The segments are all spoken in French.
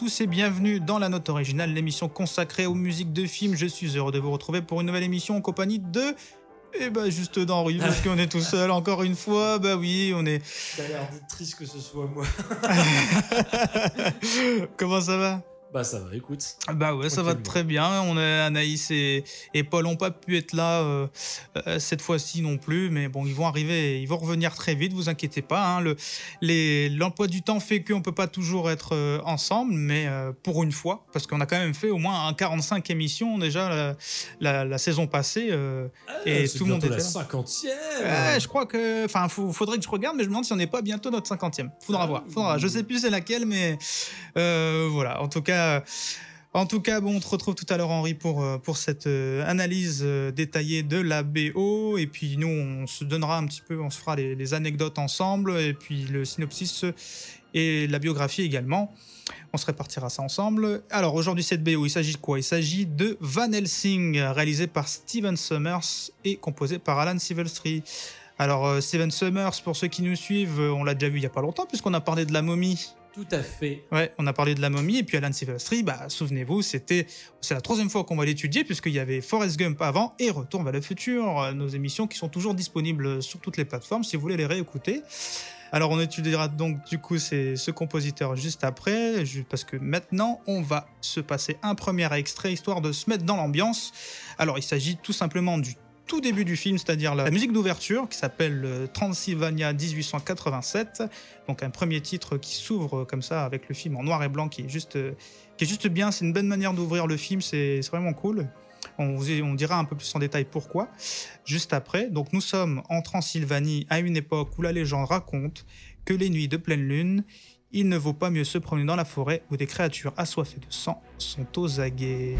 tous et bienvenue dans la note originale, l'émission consacrée aux musiques de films. Je suis heureux de vous retrouver pour une nouvelle émission en compagnie de. Eh bah juste d'Henri, parce qu'on est tout seul encore une fois. Bah oui, on est. T'as l'air triste que ce soit moi. Comment ça va? Bah ça va, écoute. Bah ouais, ça va très bien. On a Anaïs et, et Paul n'ont pas pu être là euh, euh, cette fois-ci non plus, mais bon, ils vont arriver, ils vont revenir très vite. Vous inquiétez pas. Hein. Le, l'emploi du temps fait qu'on peut pas toujours être euh, ensemble, mais pour une fois, parce qu'on a quand même fait au moins un 45 émissions déjà la, la, saison passée, ah, et tout le monde était la 50e. Ouais, je crois que, enfin, faudrait que je regarde, mais je me demande si on n'est pas bientôt notre 50e. Faudra ah, voir, faudra. Je sais plus c'est laquelle, mais voilà. En tout cas. Euh, en tout cas, bon, on te retrouve tout à l'heure, Henri, pour, euh, pour cette euh, analyse détaillée de la BO. Et puis, nous, on se donnera un petit peu, on se fera les, anecdotes ensemble, et puis le synopsis et la biographie également. On se répartira ça ensemble. Alors, aujourd'hui, cette BO, il s'agit de quoi? Il s'agit de Van Helsing, réalisé par Steven Summers et composé par Alan Silvestri. Alors, Steven Summers, pour ceux qui nous suivent, on l'a déjà vu il n'y a pas longtemps, puisqu'on a parlé de la momie tout à fait. Ouais, on a parlé de la momie et puis Alan Silvestri, bah souvenez-vous, c'était c'est la troisième fois qu'on va l'étudier puisqu'il y avait Forrest Gump avant et Retour vers le futur, euh, nos émissions qui sont toujours disponibles sur toutes les plateformes si vous voulez les réécouter. Alors on étudiera donc du coup ce compositeur juste après, parce que maintenant on va se passer un premier extrait histoire de se mettre dans l'ambiance. Alors il s'agit tout simplement du tout début du film, c'est-à-dire la musique d'ouverture qui s'appelle euh, Transylvania 1887. Donc un premier titre qui s'ouvre comme ça avec le film en noir et blanc qui est juste, euh, qui est juste bien. C'est une bonne manière d'ouvrir le film, c'est vraiment cool. On, vous, on dira un peu plus en détail pourquoi juste après. Donc nous sommes en Transylvanie à une époque où la légende raconte que les nuits de pleine lune, il ne vaut pas mieux se promener dans la forêt où des créatures assoiffées de sang sont aux aguets.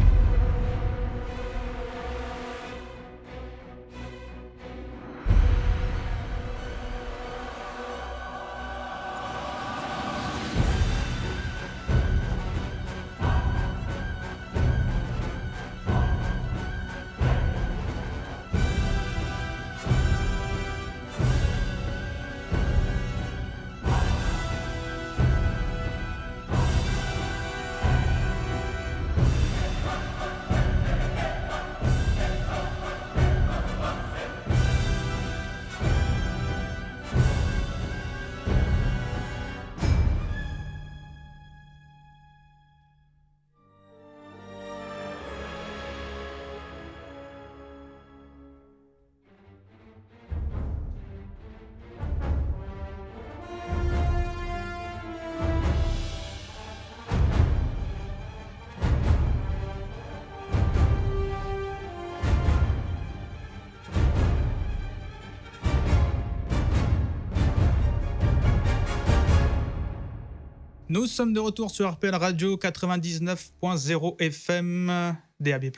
Nous sommes de retour sur RPL Radio 99.0 FM DAB+.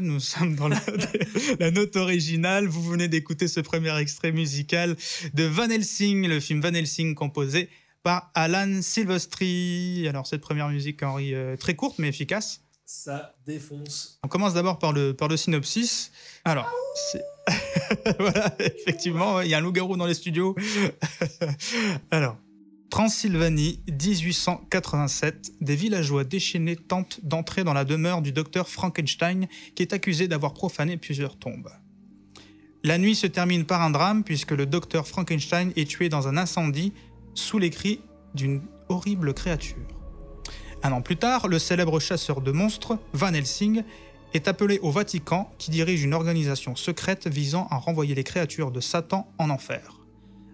Nous sommes dans la, note originale. Vous venez d'écouter ce premier extrait musical de Van Helsing, le film Van Helsing composé par Alan Silvestri. Alors cette première musique, Henri, euh, très courte mais efficace. Ça défonce. On commence d'abord par le, par le synopsis. Alors, voilà, effectivement, il y a un loup-garou dans les studios. Alors, Transylvanie, 1887, des villageois déchaînés tentent d'entrer dans la demeure du docteur Frankenstein qui est accusé d'avoir profané plusieurs tombes. La nuit se termine par un drame puisque le docteur Frankenstein est tué dans un incendie sous les cris d'une horrible créature. Un an plus tard, le célèbre chasseur de monstres, Van Helsing, est appelé au Vatican qui dirige une organisation secrète visant à renvoyer les créatures de Satan en enfer.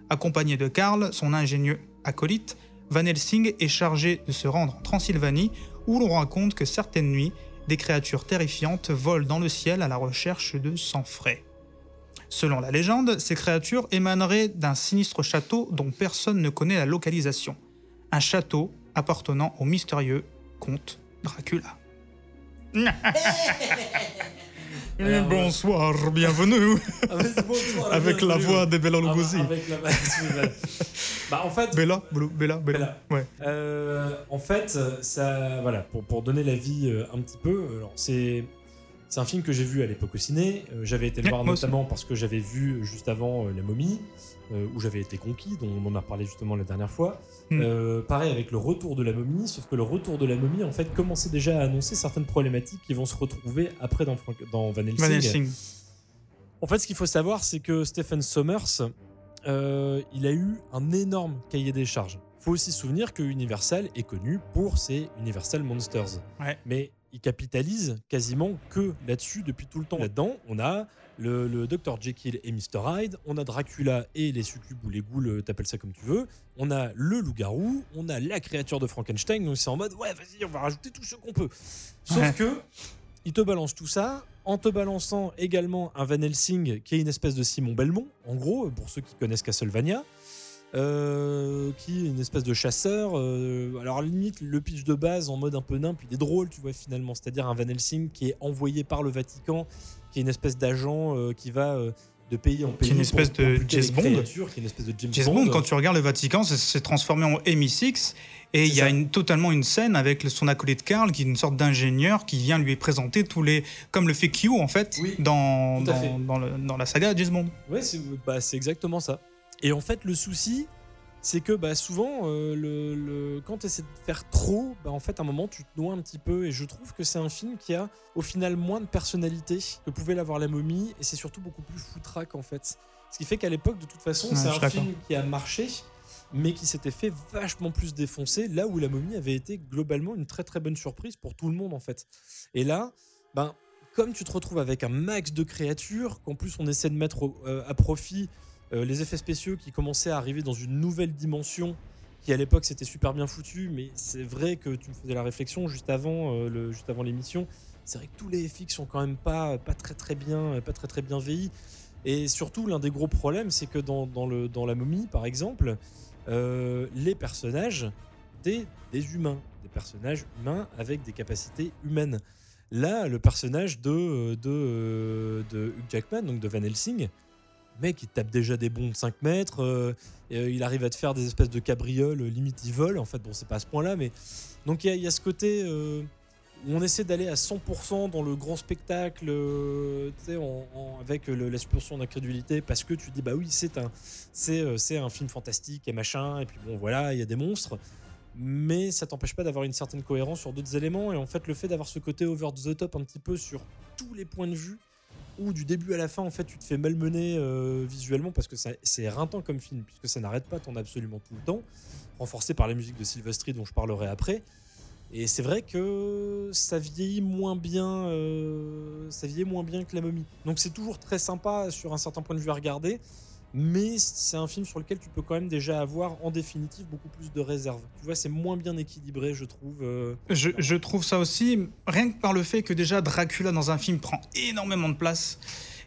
Accompagné de Karl, son ingénieux acolyte, Van Helsing est chargé de se rendre en Transylvanie où l'on raconte que certaines nuits, des créatures terrifiantes volent dans le ciel à la recherche de sang frais. Selon la légende, ces créatures émaneraient d'un sinistre château dont personne ne connaît la localisation. Un château appartenant au mystérieux comte Dracula. bonsoir, bienvenue. Bonsoir, avec la voix de Bella Lugosi. Ah, la bah, en fait. Bella, Bella, Bella. Ouais. Euh, en fait, ça, voilà, pour, pour donner la vie euh, un petit peu, c'est un film que j'ai vu à l'époque au ciné. Euh, j'avais été le Ouais, voir aussi. notamment parce que j'avais vu juste avant La momie, euh, où j'avais été conquis, dont on en a parlé justement la dernière fois. Mm. Euh, pareil avec le retour de la momie, sauf que le retour de la momie, en fait, commençait déjà à annoncer certaines problématiques qui vont se retrouver après dans, Frank- dans Van Helsing. Van Helsing. En fait, ce qu'il faut savoir, c'est que Stephen Sommers, euh, il a eu un énorme cahier des charges. Il faut aussi se souvenir que Universal est connu pour ses Universal Monsters. Ouais. Mais il capitalise quasiment que là-dessus depuis tout le temps. Là-dedans, on a le, le Dr. Jekyll et Mr. Hyde, on a Dracula et les succubes ou les ghouls, euh, t'appelles ça comme tu veux, on a le loup-garou, on a la créature de Frankenstein, donc c'est en mode, ouais, vas-y, on va rajouter tout ce qu'on peut. Sauf Ouais. que, il te balance tout ça, en te balançant également un Van Helsing qui est une espèce de Simon Belmont, en gros, pour ceux qui connaissent Castlevania, euh, qui est une espèce de chasseur. euh, alors, à la limite, le pitch de base en mode un peu nimp, il est drôle, tu vois, finalement. C'est-à-dire un Van Helsing qui est envoyé par le Vatican, qui est une espèce d'agent euh, qui va euh, de pays en pays. Qui est une espèce pour- de James Bond. créatures, Qui est une espèce de James, James Bond, quand tu regardes le Vatican, c'est- transformé en MI6 et il y a une, totalement une scène avec son acolyte Karl, qui est une sorte d'ingénieur qui vient lui présenter tous les. comme le fait Q en fait, Oui, dans, dans, fait. dans le- dans la saga James Bond. Ouais, c'est bah, c'est exactement ça. Et en fait, le souci, c'est que bah, souvent, euh, le, le- quand tu essaies de faire trop, bah, en fait, à un moment, tu te noies un petit peu. Et je trouve que c'est un film qui a, au final, moins de personnalité que pouvait l'avoir La Momie. Et c'est surtout beaucoup plus foutraque, en fait. Ce qui fait qu'à l'époque, de toute façon, Ouais, c'est un film qui a marché, mais qui s'était fait vachement plus défoncer, là où La Momie avait été globalement une très très bonne surprise pour tout le monde, en fait. Et là, ben, comme tu te retrouves avec un max de créatures, qu'en plus on essaie de mettre euh, à profit euh, les effets spéciaux qui commençaient à arriver dans une nouvelle dimension, qui à l'époque c'était super bien foutu, mais c'est vrai que tu me faisais la réflexion juste avant euh, le- juste avant l'émission. C'est vrai que tous les FX sont quand même pas, pas très très bien, pas très très bien vieillis. Et surtout, l'un des gros problèmes, c'est que dans, dans le, dans la momie, par exemple, euh, les personnages étaient des humains, des personnages humains avec des capacités humaines. Là, le personnage de, de, de Hugh Jackman, donc de Van Helsing, mec, il tape déjà des bonds de 5 mètres, euh, et, euh, il arrive à te faire des espèces de cabrioles, euh, limite il vole, en fait, bon, c'est pas à ce point-là, mais. Donc il y, a- ce côté où on essaie d'aller à 100% dans le grand spectacle, euh, en- en- avec d'incrédulité, parce que tu dis, bah oui, c'est un, c'est un film fantastique et machin, et puis bon, voilà, il y a des monstres mais ça t'empêche pas d'avoir une certaine cohérence sur d'autres éléments et en fait le fait d'avoir ce côté over the top un petit peu sur tous les points de vue du début à la fin en fait tu te fais malmener euh, visuellement parce que c'est éreintant comme film puisque ça n'arrête pas t'en as absolument tout le temps renforcé par la musique de Sylvester dont je parlerai après. Et c'est vrai que ça vieillit moins bien euh, ça vieillit moins bien que la momie. Donc c'est toujours très sympa sur un certain point de vue à regarder mais c'est un film sur lequel tu peux quand même déjà avoir en définitive beaucoup plus de réserve. Tu vois, c'est moins bien équilibré, je trouve. euh. Je, trouve ça aussi, rien que par le fait que déjà Dracula dans un film prend énormément de place.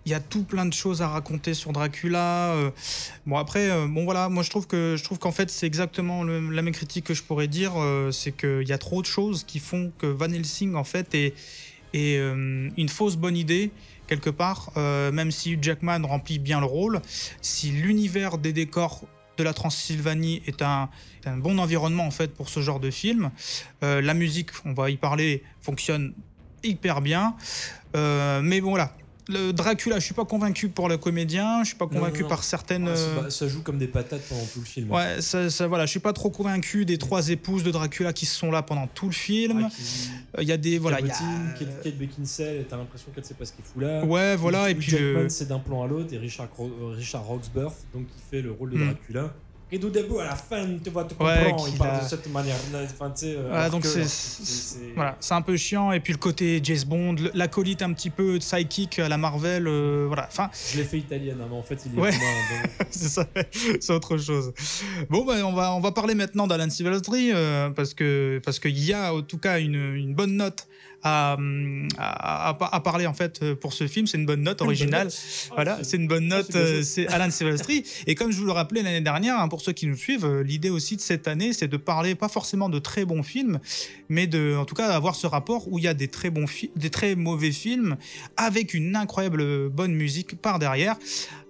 Il y a tout plein de choses à raconter sur Dracula. euh. Bon après, euh, bon voilà, moi je trouve que je trouve qu'en fait c'est exactement le- la même critique que je pourrais dire, c'est qu'il y a trop de choses qui font que Van Helsing en fait est, une fausse bonne idée quelque part, euh, même si Jackman remplit bien le rôle, si l'univers des décors de la Transylvanie est un, est un bon environnement en fait pour ce genre de film. Euh, la musique, on va y parler, fonctionne hyper bien. Euh, mais bon, voilà. Le Dracula, je suis pas convaincu pour le comédien, je suis pas convaincu non, non. par certaines. Ah, euh, ça joue comme des patates pendant tout le film. Ouais, ça, ça, voilà, je suis pas trop convaincu des trois épouses de Dracula qui sont là pendant tout le film. Ouais, qui- Il y a des voilà, il y a- Kate, Kate Beckinsale, t'as l'impression qu'elle sait pas ce qu'il fout là. ouais, voilà, et puis Jackman, le- c'est d'un plan à l'autre, et Richard, euh, Richard Roxburgh, donc qui fait le rôle de Hmm. Dracula. Et tout début, à la fin, tu vois, tu Ouais, comprends, il qu'il parle a- de cette manière-là. Enfin, tu sais, euh, Ouais, donc c'est- Voilà, c'est un peu chiant. Et puis le côté James Bond, l'acolyte un petit peu psychic à la Marvel, euh, voilà. Enfin, Je l'ai fait italienne, hein, mais en fait, il est Ouais. c'est autre chose. Bon, ben, on va on va parler maintenant d'Alan Silvestri euh, parce que parce qu'il y a en tout cas une, une bonne note à, à, à- à parler en fait pour ce film. C'est une bonne note originale. Voilà, c'est une bonne note. c'est euh, Alan Silvestri. Et comme je vous le rappelais l'année dernière, hein, pour ceux qui nous suivent, euh, l'idée aussi de cette année, c'est de parler pas forcément de très bons films, mais de, en tout cas, avoir ce rapport où il y a des très bons films, des très mauvais films, avec une incroyable bonne musique par derrière.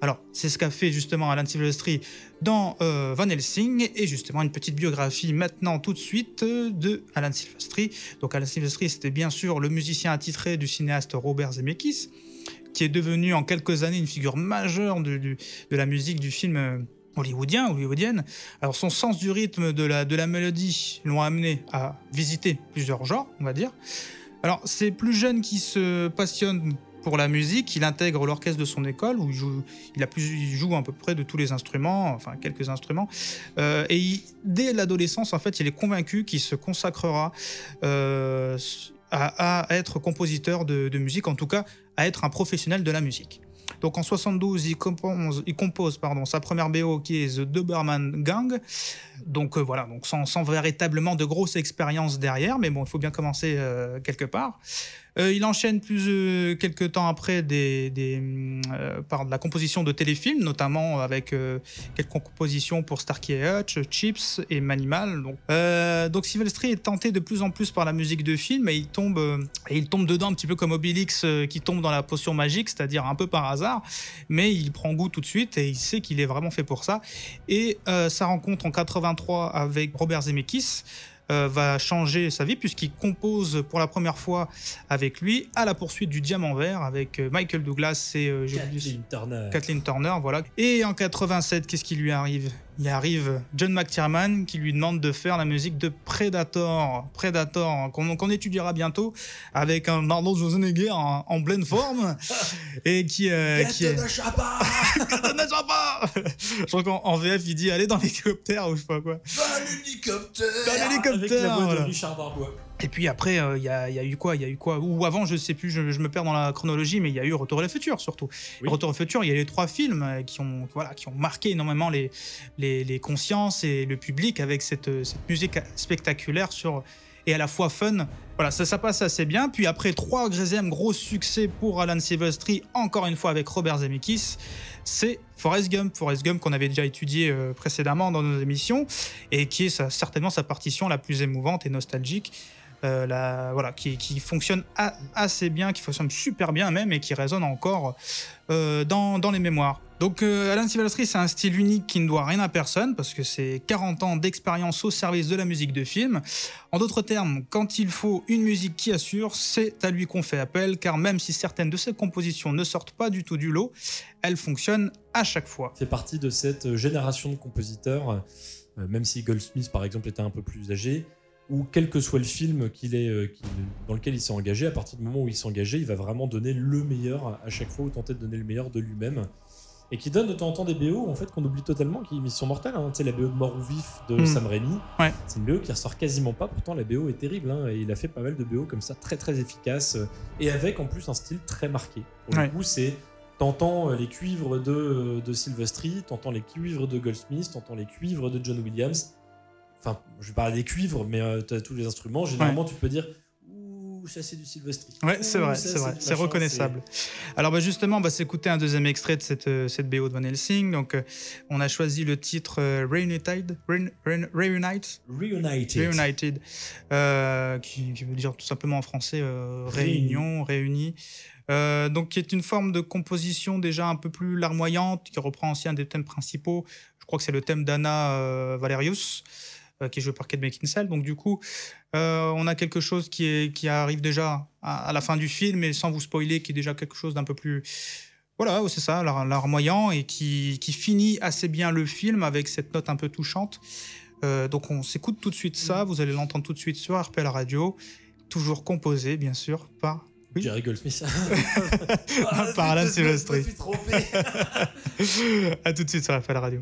Alors, c'est ce qu'a fait justement Alan Silvestri dans euh, Van Helsing, et justement une petite biographie maintenant tout de suite euh, de Alan Silvestri. Donc Alan Silvestri, c'était bien sûr le musicien attitré du cinéaste Robert Zemeckis, qui est devenu en quelques années une figure majeure de la musique du film euh, hollywoodien, hollywoodienne. Alors son sens du rythme, de la, de la mélodie, l'ont amené à visiter plusieurs genres, on va dire. Alors c'est plus jeune qui se passionne pour la musique, il intègre l'orchestre de son école où il joue, il a plus, il joue à peu près de tous les instruments, enfin quelques instruments. Euh, et dès l'adolescence, en fait, il est convaincu qu'il se consacrera euh, à, être compositeur de, musique, en tout cas à être un professionnel de la musique. Donc en 72, il compose, pardon, sa première BO qui est The Doberman Gang. Donc euh, voilà, donc sans, sans véritablement de grosses expériences derrière, mais bon, il faut bien commencer quelque part. Euh, il enchaîne plus euh, quelques temps après des, des, euh, par de la composition de téléfilms, notamment avec quelques compositions pour Starkey et Hutch, Chips et Manimal. Donc, donc Silvestri est tenté de plus en plus par la musique de film et il tombe, et il tombe dedans un petit peu comme Obélix qui tombe dans la potion magique, c'est-à-dire un peu par hasard, mais il prend goût tout de suite et il sait qu'il est vraiment fait pour ça. Et euh, sa rencontre en 83 avec Robert Zemeckis euh, va changer sa vie puisqu'il compose pour la première fois avec lui à la poursuite du diamant vert avec euh, Michael Douglas et euh, Kathleen Turner. Kathleen Turner, voilà. Et en 87, qu'est-ce qui lui arrive? Il arrive John McTiernan qui lui demande de faire la musique de Predator, Predator qu'on étudiera bientôt avec un Arnold Schwarzenegger en, en pleine forme et qui, euh, qui est Je crois qu'en en VF il dit allez dans l'hélicoptère ou je sais pas quoi. Dans l'hélicoptère Dans l'hélicoptère, Avec la voix voilà. de Richard Darbois. Et puis après, euh, il y, a, il y a eu quoi? Il y a eu quoi? Ou avant, je sais plus, je, je me perds dans la chronologie, mais il y a eu Retour à le futur surtout. Oui. Retour au futur, il y a les trois films euh, qui ont, voilà, qui ont marqué énormément les, les, les consciences et le public avec cette, euh, cette musique spectaculaire sur et à la fois fun. Voilà, ça, ça passe assez bien. Puis après, trois deuxième gros succès pour Alan Silvestri, encore une fois avec Robert Zemeckis, c'est Forrest Gump. Forrest Gump qu'on avait déjà étudié euh, précédemment dans nos émissions et qui est sa- certainement sa partition la plus émouvante et nostalgique. Euh, voilà, qui, fonctionne assez bien, qui fonctionne super bien même et qui résonne encore euh, dans, les mémoires. Donc euh, Alan Silvestri, c'est un style unique qui ne doit rien à personne parce que c'est 40 ans d'expérience au service de la musique de film. En d'autres termes, quand il faut une musique qui assure, c'est à lui qu'on fait appel car même si certaines de ses compositions ne sortent pas du tout du lot, elles fonctionnent à chaque fois. fait partie de cette génération de compositeurs, même si Goldsmith par exemple était un peu plus âgé, où quel que soit le film qu'il est, euh, dans lequel il s'est engagé, à partir du moment où il s'est engagé, il va vraiment donner le meilleur à chaque fois ou tenter de donner le meilleur de lui-même. Et qui donne de temps en temps des BO en fait qu'on oublie totalement, qui sont mortels. Hein. Tu sais, la BO de Mort ou Vif de Mm. Sam Raimi, Ouais. c'est une BO qui ressort quasiment pas. Pourtant, la BO est terrible. hein, et il a fait pas mal de BO comme ça, très très efficaces. euh, et avec en plus un style très marqué. Pour Ouais. le coup, c'est T'entends euh, les cuivres de, de Silvestri, t'entends les cuivres de Goldsmith, t'entends les cuivres de John Williams. Enfin, je vais parler des cuivres, mais euh, tous les instruments. Généralement, tu peux dire Ouh, ça c'est du Silvestri. Ouais, c'est vrai, c'est vrai, c'est reconnaissable. Alors bah justement, on va s'écouter un deuxième extrait de cette, euh, cette BO de Van Helsing. Donc, euh, on a choisi le titre euh, Reunited, Reun- Reun- Reunite, c'est Reunited. Reunited, euh, qui, qui veut dire tout simplement en français Réuni. réunion, réunis. Euh, donc, qui est une forme de composition déjà un peu plus larmoyante, qui reprend aussi un des thèmes principaux. Je crois que c'est le thème d'Anna Valerius, qui est joué par Kate Beckinsale. Donc, du coup, euh, on a quelque chose qui, est, qui arrive déjà à, à la fin du film, et sans vous spoiler, qui est déjà quelque chose d'un peu plus. Voilà, c'est ça, lar- larmoyant, et qui, qui finit assez bien le film avec cette note un peu touchante. Euh, donc on s'écoute tout de suite ça, vous allez l'entendre tout de suite sur RPL Radio, toujours composé bien sûr par Oui. Jerry Goldsmith. Par Alan Silvestri. Je me suis trompé. à tout de suite sur RPL Radio.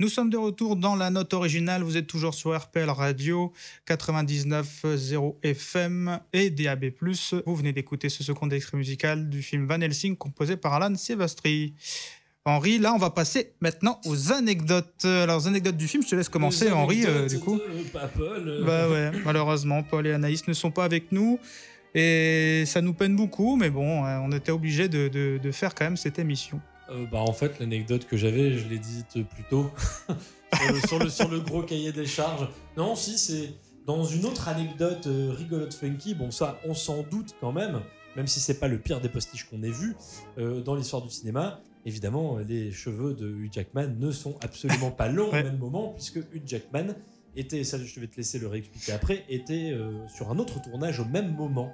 Nous sommes de retour dans la note originale. Vous êtes toujours sur RPL Radio 99.0 FM et DAB+. Vous venez d'écouter ce second extrait musical du film Van Helsing composé par Alan Silvestri. Henri, là, on va passer maintenant aux anecdotes. Alors, aux anecdotes du film, je te laisse commencer, Henri, euh, du coup. de pas Paul, euh, Bah ouais, malheureusement, Paul et Anaïs ne sont pas avec nous. Et ça nous peine beaucoup, mais bon, euh, on était obligé de, de- de faire quand même cette émission. Euh, bah, en fait, l'anecdote que j'avais, je l'ai dite plus tôt, sur, le, sur, le, sur le gros cahier des charges. Non, si, c'est dans une autre anecdote euh, rigolote funky. Bon, ça, on s'en doute quand même, même si c'est pas le pire des postiches qu'on ait vu euh, dans l'histoire du cinéma. Évidemment, les cheveux de Hugh Jackman ne sont absolument pas longs Ouais. au même moment, puisque Hugh Jackman était, ça je vais te laisser le réexpliquer après, était euh, sur un autre tournage au même moment.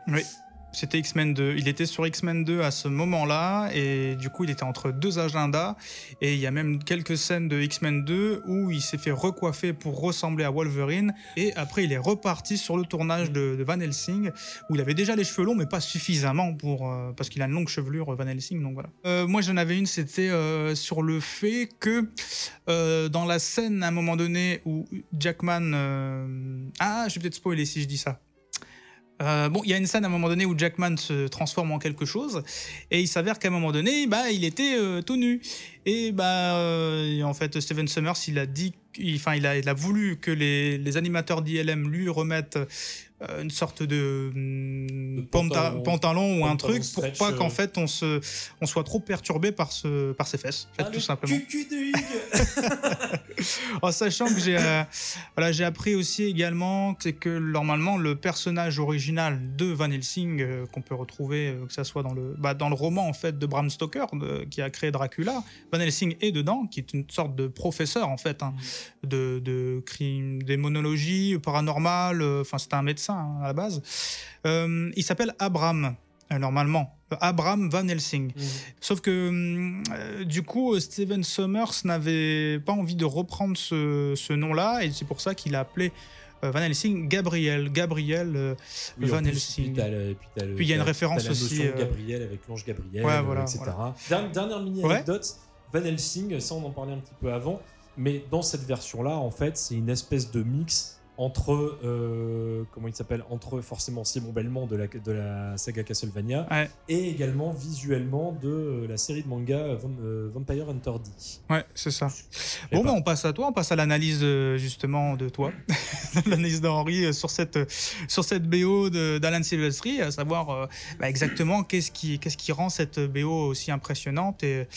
C'était X-Men 2. Il était sur X-Men 2 à ce moment-là, et du coup, il était entre deux agendas. Et il y a même quelques scènes de X-Men 2 où il s'est fait recoiffer pour ressembler à Wolverine. Et après, il est reparti sur le tournage de, Van Helsing, où il avait déjà les cheveux longs, mais pas suffisamment pour. euh, parce qu'il a une longue chevelure, Van Helsing, donc voilà. Euh, moi, j'en avais une, c'était euh, sur le fait que dans la scène, à un moment donné, où Jackman. Ah, je vais peut-être spoiler si je dis ça. Euh, bon, il y a une scène à un moment donné où Jackman se transforme en quelque chose, et il s'avère qu'à un moment donné, bah, il était euh, tout nu. Et bah, euh, en fait, Steven Summers, il a dit, il- enfin, il a, il a voulu que les, les animateurs d'ILM lui remettent euh, une sorte de, panta- pantalon- pantalon ou un truc pour pas euh. qu'en fait on se, on soit trop perturbé par ce, par ses fesses, en fait, Ah, tout le simplement. cucu de Hugues En sachant que j'ai euh, voilà, j'ai appris aussi également c'est que normalement le personnage original de Van Helsing qu'on peut retrouver que ça soit dans le bah, dans le roman en fait de Bram Stoker de- qui a créé Dracula, Van Helsing est dedans qui est une sorte de professeur en fait hein, de de crime démonologie paranormale, euh, enfin c'était un médecin hein, à la base. Euh, il s'appelle Abraham euh, normalement Abraham Van Helsing. Sauf que euh, du coup, Steven Sommers n'avait pas envie de reprendre ce, ce nom-là, et c'est pour ça qu'il a appelé euh, Van Helsing Gabriel. Gabriel. euh, Oui, Van plus, Helsing. Puis, t'as le- puis t'as le- Puis il y a une référence aussi, Gabriel avec l'ange Gabriel, Ouais, voilà, etc. voilà. Dernière, dernière mini Ouais. Van Helsing, ça on en parlait un petit peu avant, mais dans cette version-là, en fait, c'est une espèce de mix entre euh, comment il s'appelle entre forcément Simon Belmont de la, de la saga Castlevania Ouais. et également visuellement de euh, la série de manga euh, Vam- Vampire Hunter D. Ouais, c'est ça. Bon, bah, on passe à toi, on passe à l'analyse euh, justement de toi, l'analyse d'Henri sur cette, sur cette BO d'Alan Silvestri, à savoir bah, exactement qu'est-ce qui, qu'est-ce qui rend cette BO aussi impressionnante et,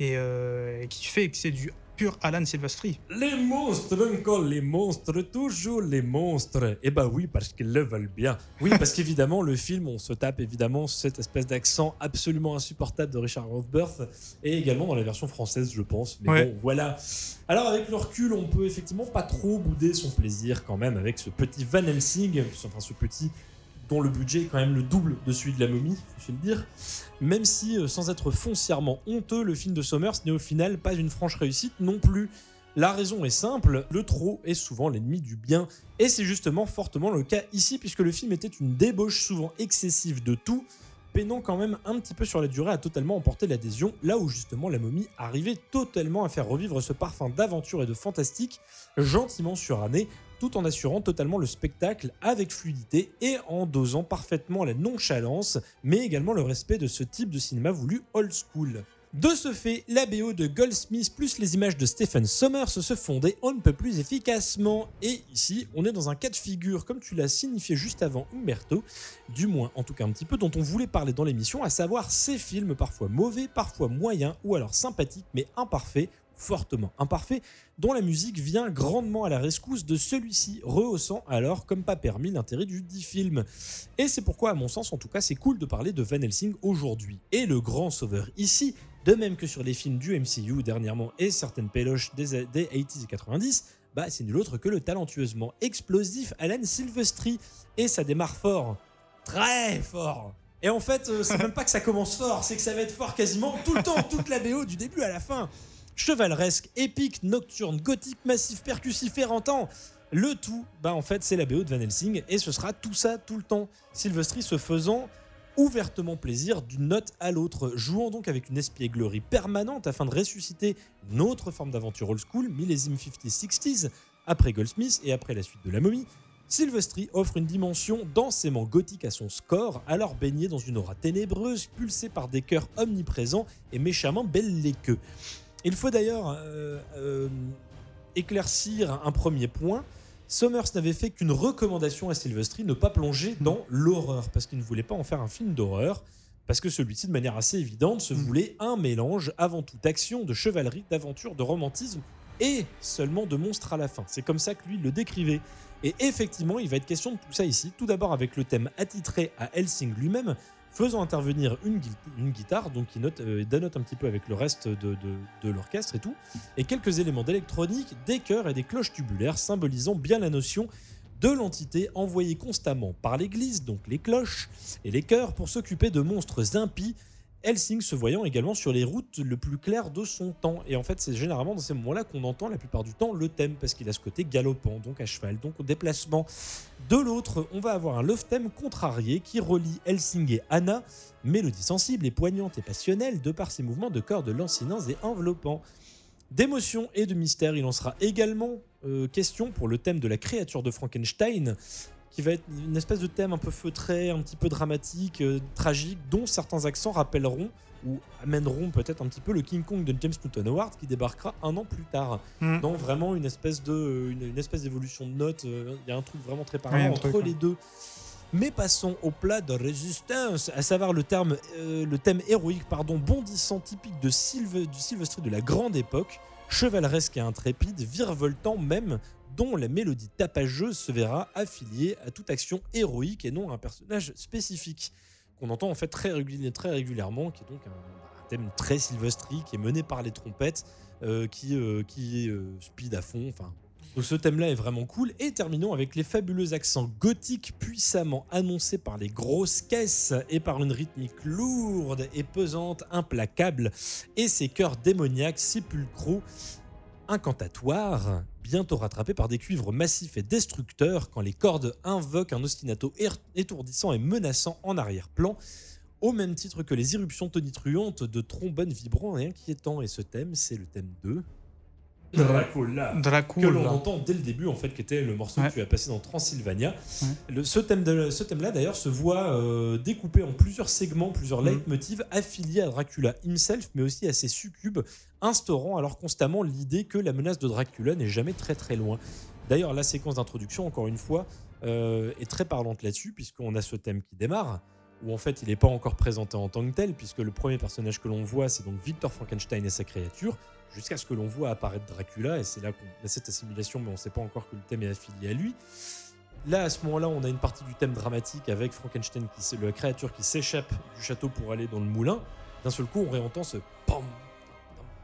et, euh, qui fait que c'est du pur Alan Silvestri. Les monstres, encore les monstres, toujours les monstres. Eh bah oui, parce qu'ils le veulent bien. Oui, parce qu'évidemment, le film, on se tape évidemment cette espèce d'accent absolument insupportable de Richard Rothberth, et également dans la version française, je pense. Mais Ouais. bon, voilà. Alors, avec le recul, on peut effectivement pas trop bouder son plaisir quand même avec ce petit Van Helsing, enfin ce petit dont le budget est quand même le double de celui de la momie, faut le dire. Même si, euh, sans être foncièrement honteux, le film de Sommers n'est au final pas une franche réussite non plus. La raison est simple, le trop est souvent l'ennemi du bien, et c'est justement fortement le cas ici, puisque le film était une débauche souvent excessive de tout, peinant quand même un petit peu sur la durée à totalement emporter l'adhésion, là où justement la momie arrivait totalement à faire revivre ce parfum d'aventure et de fantastique, gentiment suranné, tout en assurant totalement le spectacle avec fluidité et en dosant parfaitement la nonchalance, mais également le respect de ce type de cinéma voulu old school. De ce fait, la BO de Goldsmith plus les images de Stephen Sommers se fondaient on ne peut plus efficacement. Et ici, on est dans un cas de figure, comme tu l'as signifié juste avant Umberto, du moins en tout cas un petit peu dont on voulait parler dans l'émission, à savoir ces films parfois mauvais, parfois moyens, ou alors sympathiques mais imparfaits, fortement imparfaits, dont la musique vient grandement à la rescousse de celui-ci, rehaussant alors comme pas permis l'intérêt du dit film. Et c'est pourquoi, à mon sens, en tout cas, c'est cool de parler de Van Helsing aujourd'hui. Et le grand sauveur ici, de même que sur les films du MCU dernièrement et certaines péloches des, des 80s et 90, bah c'est nul autre que le talentueusement explosif Alan Silvestri. Et ça démarre fort, très fort. Et en fait, euh, c'est même pas que ça commence fort, c'est que ça va être fort quasiment tout le temps, toute la BO du début à la fin. Chevaleresque, épique, nocturne, gothique, massif, percussif, éreintant. Le tout, bah en fait, c'est la BO de Van Helsing et ce sera tout ça tout le temps. Silvestri se faisant ouvertement plaisir d'une note à l'autre, jouant donc avec une espièglerie permanente afin de ressusciter une autre forme d'aventure old school, millésime 50s-60s, après Goldsmith et après la suite de la momie. Silvestri offre une dimension densément gothique à son score, alors baigné dans une aura ténébreuse, pulsée par des cœurs omniprésents et méchamment belliqueux. Il faut d'ailleurs euh, euh, éclaircir un premier point. Summers n'avait fait qu'une recommandation à Silvestri, ne pas plonger dans l'horreur, parce qu'il ne voulait pas en faire un film d'horreur, parce que celui-ci, de manière assez évidente, se Mm. voulait un mélange avant toute action, de chevalerie, d'aventure, de romantisme et seulement de monstres à la fin. C'est comme ça que lui le décrivait. Et effectivement, il va être question de tout ça ici, tout d'abord avec le thème attitré à Helsing lui-même, faisant intervenir une, gui- une guitare, donc qui note, euh, un petit peu avec le reste de l'orchestre et tout, et quelques éléments d'électronique, des chœurs et des cloches tubulaires, symbolisant bien la notion de l'entité envoyée constamment par l'Église, donc les cloches et les chœurs, pour s'occuper de monstres impies, Helsing se voyant également sur les routes le plus clair de son temps. Et en fait, c'est généralement dans ces moments-là qu'on entend la plupart du temps le thème, parce qu'il a ce côté galopant, donc à cheval, donc au déplacement. De l'autre, on va avoir un love theme contrarié qui relie Helsing et Anna, mélodie sensible et poignante et passionnelle de par ses mouvements de cordes lancinants et enveloppants. D'émotion et de mystère, il en sera également euh, question pour le thème de la créature de Frankenstein, qui va être une espèce de thème un peu feutré, un petit peu dramatique, euh, tragique, dont certains accents rappelleront ou amèneront peut-être un petit peu le King Kong de James Newton Howard qui débarquera un an plus tard. Mm. Donc vraiment une espèce de une, une espèce d'évolution de notes. euh, Il y a un truc vraiment très parlant Ouais, entre truc, les deux. Mais passons au plat de résistance, à savoir le, terme, euh, le thème héroïque pardon, bondissant typique de Sylve, du Sylvestri de la grande époque, chevaleresque et intrépide, virevoltant même, dont la mélodie tapageuse se verra affiliée à toute action héroïque et non à un personnage spécifique, qu'on entend en fait très, réguli- très régulièrement, qui est donc un, thème très Sylvestri, qui est mené par les trompettes, euh, qui, euh, euh, speed à fond, enfin donc ce thème-là est vraiment cool. Et terminons avec les fabuleux accents gothiques puissamment annoncés par les grosses caisses et par une rythmique lourde et pesante, implacable, et ces chœurs démoniaques, sépulcraux, incantatoires, bientôt rattrapés par des cuivres massifs et destructeurs quand les cordes invoquent un ostinato étourdissant et menaçant en arrière-plan. Au même titre que les irruptions tonitruantes de trombones vibrants et inquiétants. Et ce thème, c'est le thème 2. Dracula que l'on entend dès le début, en fait, qui était le morceau Ouais. que tu as passé dans Transylvania. Ouais. Le, ce thème de- ce thème-là, d'ailleurs, se voit euh, découpé en plusieurs segments, plusieurs Mhm. leitmotivs affiliés à Dracula himself, mais aussi à ses succubes, instaurant alors constamment l'idée que la menace de Dracula n'est jamais très très loin. D'ailleurs, la séquence d'introduction, encore une fois, euh, est très parlante là-dessus, puisqu'on a ce thème qui démarre, où en fait il n'est pas encore présenté en tant que tel, puisque le premier personnage que l'on voit, c'est donc Victor Frankenstein et sa créature, jusqu'à ce que l'on voit apparaître Dracula, et c'est là qu'on a cette assimilation, mais on ne sait pas encore que le thème est affilié à lui. Là, à ce moment-là, on a une partie du thème dramatique avec Frankenstein, qui, la créature qui s'échappe du château pour aller dans le moulin. D'un seul coup, on réentend ce pam,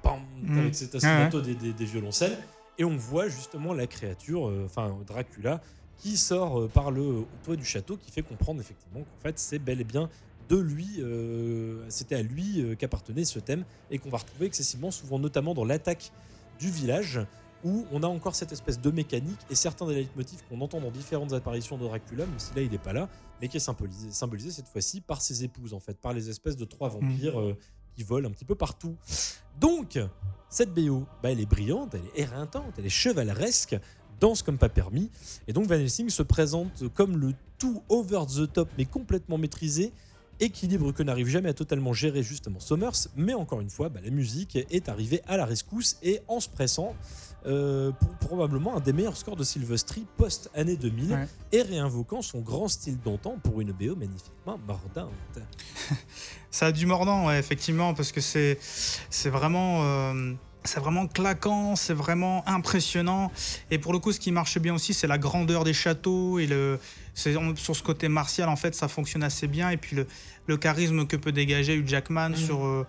pam, pam, Mm. avec cet ostinato des, des- des violoncelles, et on voit justement la créature, euh, enfin Dracula, qui sort euh, par le toit du château, qui fait comprendre effectivement qu'en fait, c'est bel et bien de lui, euh, c'était à lui euh, qu'appartenait ce thème, et qu'on va retrouver excessivement souvent, notamment dans l'attaque du village, où on a encore cette espèce de mécanique et certains des leitmotifs qu'on entend dans différentes apparitions de Dracula, même si là il n'est pas là, mais qui est symbolisé, symbolisé cette fois-ci par ses épouses, en fait, par les espèces de trois vampires euh, qui volent un petit peu partout. Donc, cette BO, bah, elle est brillante, elle est éreintante, elle est chevaleresque, danse comme pas permis, et donc Van Helsing se présente comme le tout over the top, mais complètement maîtrisé, équilibre que n'arrive jamais à totalement gérer justement Sommers, mais encore une fois, bah, la musique est arrivée à la rescousse et en se pressant euh, pour probablement un des meilleurs scores de Silvestri post-année 2000 Ouais. et réinvoquant son grand style d'antan pour une BO magnifiquement mordante. Ça a du mordant, ouais, effectivement, parce que c'est c'est vraiment. euh, c'est vraiment claquant, c'est vraiment impressionnant. Et pour le coup, ce qui marche bien aussi, c'est la grandeur des châteaux et le, on- sur ce côté martial, en fait, ça fonctionne assez bien. Et puis le, le charisme que peut dégager Hugh Jackman sur, euh,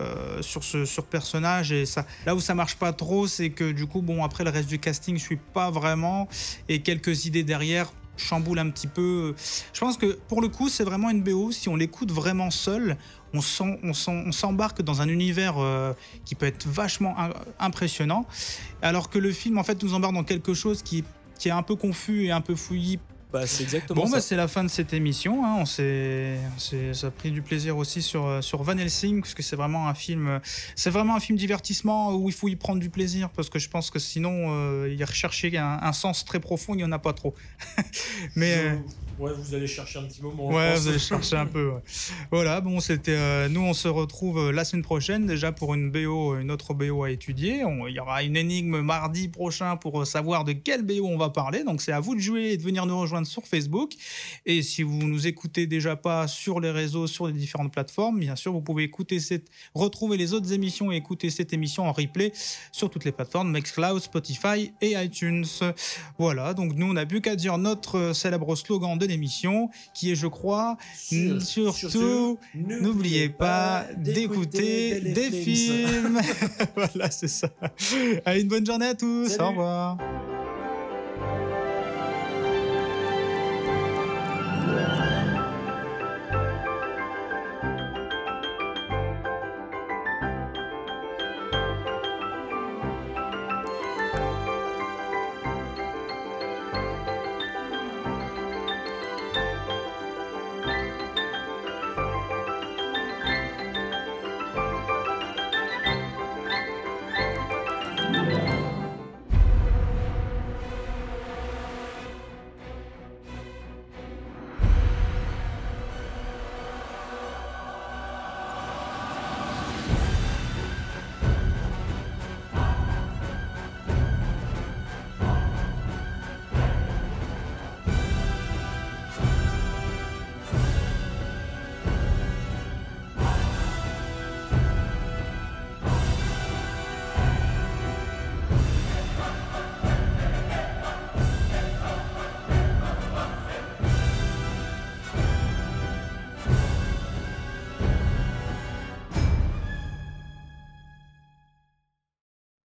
euh, sur ce sur personnage. Et ça, là où ça marche pas trop, c'est que du coup, bon, après le reste du casting suit pas vraiment et quelques idées derrière chamboulent un petit peu. Je pense que pour le coup, c'est vraiment une BO. Si on l'écoute vraiment seul, on on on s'embarque dans un univers euh, qui peut être vachement im- impressionnant, alors que le film en fait nous embarque dans quelque chose qui, qui est un peu confus et un peu fouillis Bah, c'est exactement Bon, ça. bah, c'est la fin de cette émission. hein. On s'est, ça a pris du plaisir aussi sur, euh, sur Van Helsing, parce que c'est vraiment un film, euh, c'est vraiment un film divertissement où il faut y prendre du plaisir, parce que je pense que sinon, euh, y rechercher un, un sens très profond, il n'y en a pas trop. Mais. Ouais, vous allez chercher un petit moment. Ouais, vous allez chercher un peu. ouais. Voilà, bon, c'était. euh, nous, on se retrouve euh, la semaine prochaine déjà pour une BO, une autre BO à étudier. On- Il y aura une énigme mardi prochain pour euh, savoir de quelle BO on va parler. Donc, c'est à vous de jouer et de venir nous rejoindre sur Facebook. Et si vous nous écoutez déjà pas sur les réseaux, sur les différentes plateformes, bien sûr, vous pouvez écouter cette, retrouver les autres émissions et écouter cette émission en replay sur toutes les plateformes Mixcloud, Spotify et iTunes. Voilà, donc nous, on n'a plus qu'à dire notre célèbre slogan de l'émission, qui est, je crois, Sur- surtout, n'oubliez pas d'écouter des films. voilà, c'est ça. Allez, une bonne journée à tous. Salut. Au revoir.